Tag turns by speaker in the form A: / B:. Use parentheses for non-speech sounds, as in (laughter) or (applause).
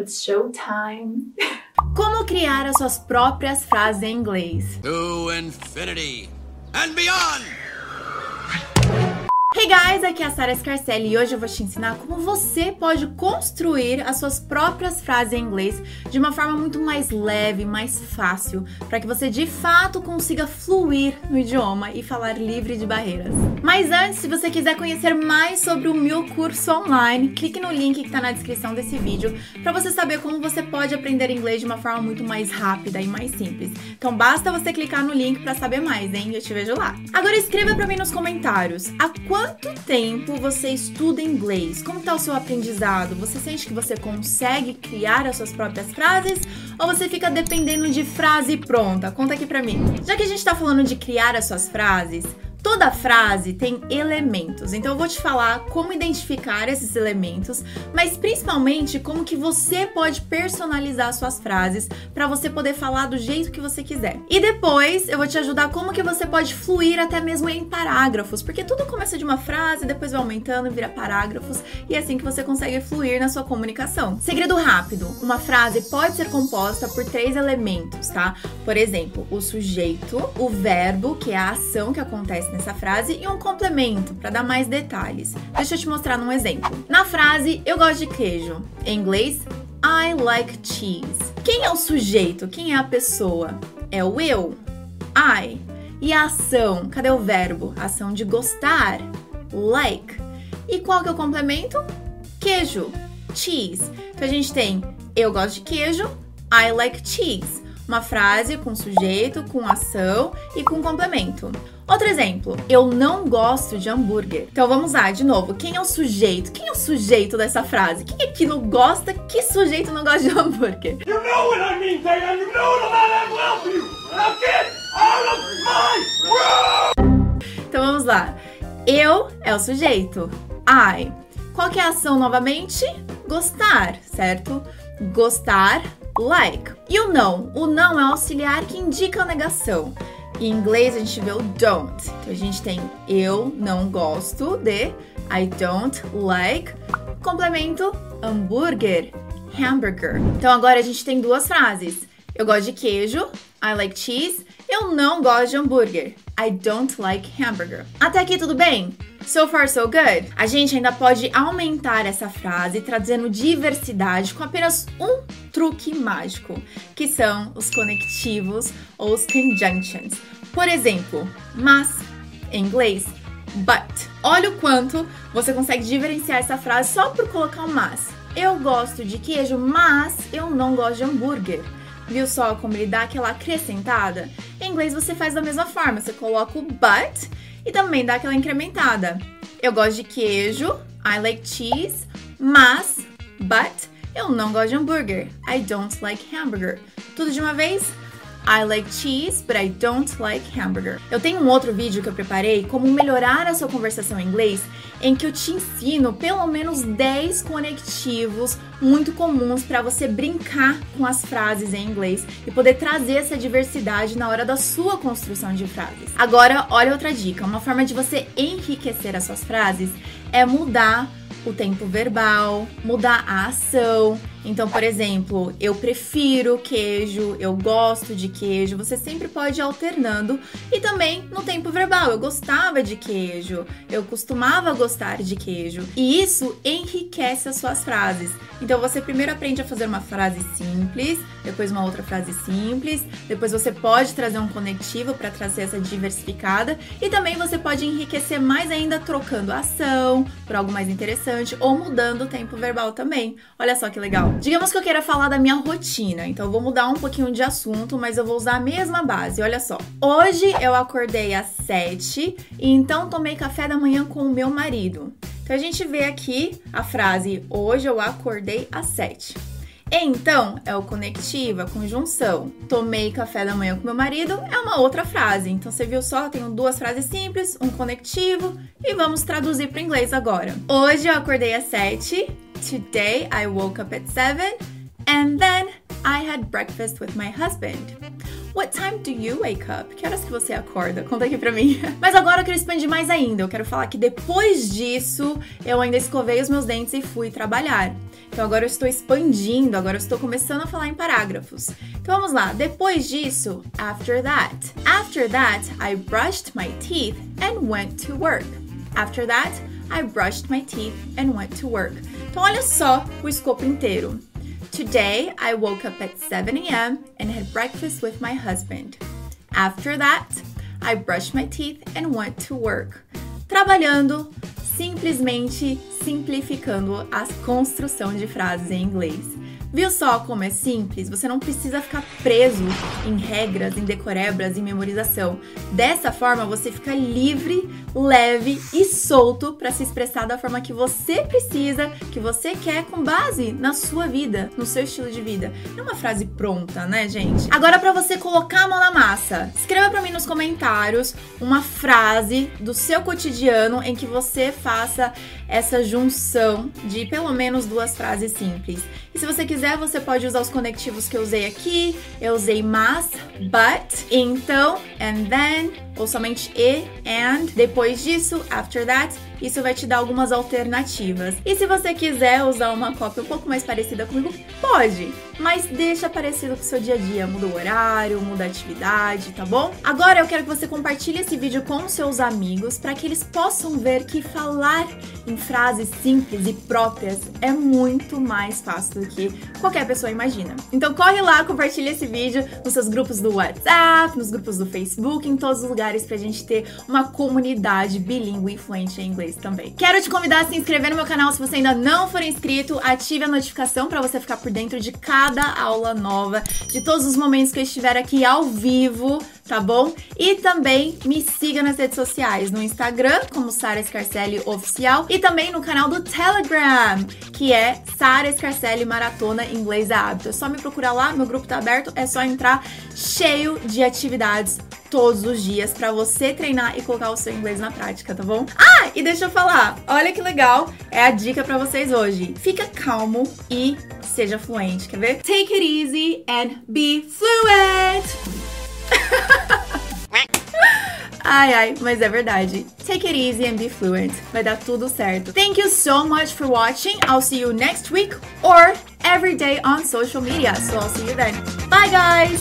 A: It's showtime.
B: Como criar as suas próprias frases em inglês?
C: To infinity and beyond!
B: Hey guys, aqui é a Sara Scarcelli e hoje eu vou te ensinar como você pode construir as suas próprias frases em inglês de uma forma muito mais leve, mais fácil, para que você de fato consiga fluir no idioma e falar livre de barreiras. Mas antes, se você quiser conhecer mais sobre o meu curso online, clique no link que está na descrição desse vídeo para você saber como você pode aprender inglês de uma forma muito mais rápida e mais simples. Então basta você clicar no link para saber mais, hein? Eu te vejo lá. Agora escreva para mim nos comentários. A quanto tempo você estuda inglês? Como está o seu aprendizado? Você sente que você consegue criar as suas próprias frases ou você fica dependendo de frase pronta? Conta aqui pra mim. Já que a gente tá falando de criar as suas frases, Toda frase tem elementos, então eu vou te falar como identificar esses elementos, mas principalmente como que você pode personalizar suas frases para você poder falar do jeito que você quiser. E depois eu vou te ajudar como que você pode fluir até mesmo em parágrafos, porque tudo começa de uma frase, depois vai aumentando e vira parágrafos, e é assim que você consegue fluir na sua comunicação. Segredo rápido: uma frase pode ser composta por três elementos, tá? Por exemplo, o sujeito, o verbo, que é a ação que acontece nessa frase e um complemento para dar mais detalhes. Deixa eu te mostrar num exemplo. Na frase eu gosto de queijo, em inglês I like cheese. Quem é o sujeito? Quem é a pessoa? É o eu, I. E a ação? Cadê o verbo? A ação de gostar, like. E qual que é o complemento? Queijo, cheese. Então a gente tem eu gosto de queijo, I like cheese. Uma frase com sujeito, com ação e com complemento. Outro exemplo, eu não gosto de hambúrguer. Então vamos lá, de novo. Quem é o sujeito? Quem é o sujeito dessa frase? Quem é que não gosta? Que sujeito não gosta de hambúrguer?
D: You know what I mean, Diane. You know that I love you. Now get out of my room.
B: Então vamos lá. Eu é o sujeito. I. Qual que é a ação novamente? Gostar, certo? Gostar, like. E o não? O não é o auxiliar que indica a negação. Em inglês a gente vê o don't. Então a gente tem eu não gosto de, I don't like. Complemento hambúrguer, hamburger. Então agora a gente tem duas frases. Eu gosto de queijo, I like cheese. Eu não gosto de hambúrguer, I don't like hamburger. Até aqui tudo bem? So far so good? A gente ainda pode aumentar essa frase trazendo diversidade com apenas um truque mágico, que são os conectivos ou os conjunctions. Por exemplo, mas em inglês, but. Olha o quanto você consegue diferenciar essa frase só por colocar um mas. Eu gosto de queijo, mas eu não gosto de hambúrguer. Viu só como ele dá aquela acrescentada? Em inglês você faz da mesma forma, você coloca o but e também dá aquela incrementada. Eu gosto de queijo, I like cheese, mas, but, eu não gosto de hambúrguer. I don't like hamburger. Tudo de uma vez? I like cheese, but I don't like hamburger. Eu tenho um outro vídeo que eu preparei como melhorar a sua conversação em inglês, em que eu te ensino pelo menos 10 conectivos muito comuns para você brincar com as frases em inglês e poder trazer essa diversidade na hora da sua construção de frases. Agora, olha outra dica, uma forma de você enriquecer as suas frases é mudar o tempo verbal, mudar a ação. Então, por exemplo, eu prefiro queijo, eu gosto de queijo. Você sempre pode ir alternando. E também no tempo verbal, eu gostava de queijo, eu costumava gostar de queijo. E isso enriquece as suas frases. Então, você primeiro aprende a fazer uma frase simples, depois uma outra frase simples, depois você pode trazer um conectivo para trazer essa diversificada e também você pode enriquecer mais ainda trocando a ação por algo mais interessante ou mudando o tempo verbal também. Olha só que legal. Digamos que eu queira falar da minha rotina, então eu vou mudar um pouquinho de assunto, mas eu vou usar a mesma base. Olha só. Hoje eu acordei às 7 e então tomei café da manhã com o meu marido. Então a gente vê aqui a frase hoje eu acordei às 7. Então é o conectivo, a conjunção. Tomei café da manhã com meu marido é uma outra frase. Então você viu só, tenho duas frases simples, um conectivo e vamos traduzir para inglês agora. Hoje eu acordei às 7 Today I woke up at 7 and then I had breakfast with my husband. What time do you wake up? Que horas que você acorda? Conta aqui pra mim. (laughs) Mas agora eu quero expandir mais ainda. Eu quero falar que depois disso, eu ainda escovei os meus dentes e fui trabalhar. Então agora eu estou expandindo, agora eu estou começando a falar em parágrafos. Então vamos lá. Depois disso, after that. After that, I brushed my teeth and went to work. After that, I brushed my teeth and went to work. Então olha só o escopo inteiro. Today, I woke up at 7 a.m. and had breakfast with my husband. After that, I brushed my teeth and went to work. Trabalhando, simplesmente simplificando a construção de frases em inglês. Viu só como é simples? Você não precisa ficar preso em regras, em decorebras, em memorização. Dessa forma, você fica livre, leve e solto para se expressar da forma que você precisa, que você quer, com base na sua vida, no seu estilo de vida. É uma frase pronta, né, gente? Agora, para você colocar a mão na massa, escreva para mim nos comentários uma frase do seu cotidiano em que você faça essa junção de pelo menos duas frases simples. E se você quiser, você pode usar os conectivos que eu usei aqui. Eu usei mas, but, então, and then, ou somente e, and. Depois disso, after that, isso vai te dar algumas alternativas. E se você quiser usar uma cópia um pouco mais parecida comigo, pode, mas deixa parecido com o seu dia a dia. Muda o horário, muda a atividade, tá bom? Agora eu quero que você compartilhe esse vídeo com seus amigos para que eles possam ver que falar em frases simples e próprias é muito mais fácil do que qualquer pessoa imagina. Então corre lá, compartilha esse vídeo nos seus grupos do WhatsApp, nos grupos do Facebook, em todos os lugares pra gente ter uma comunidade bilíngue fluente em inglês também. Quero te convidar a se inscrever no meu canal se você ainda não for inscrito, ative a notificação para você ficar por dentro de cada aula nova, de todos os momentos que eu estiver aqui ao vivo tá bom? E também me siga nas redes sociais, no Instagram, como Sara Scarcelli Oficial, e também no canal do Telegram, que é Sara Scarcelli Maratona Inglês a Hábito. É só me procurar lá, meu grupo tá aberto, é só entrar cheio de atividades todos os dias para você treinar e colocar o seu inglês na prática, tá bom? Ah, e deixa eu falar, olha que legal, é a dica para vocês hoje. Fica calmo e seja fluente, quer ver? Take it easy and be fluent. Ai, ai, mas é verdade. Take it easy and be fluent. Vai dar tudo certo. Thank you so much for watching. I'll see you next week or every day on social media. So I'll see you then. Bye, guys!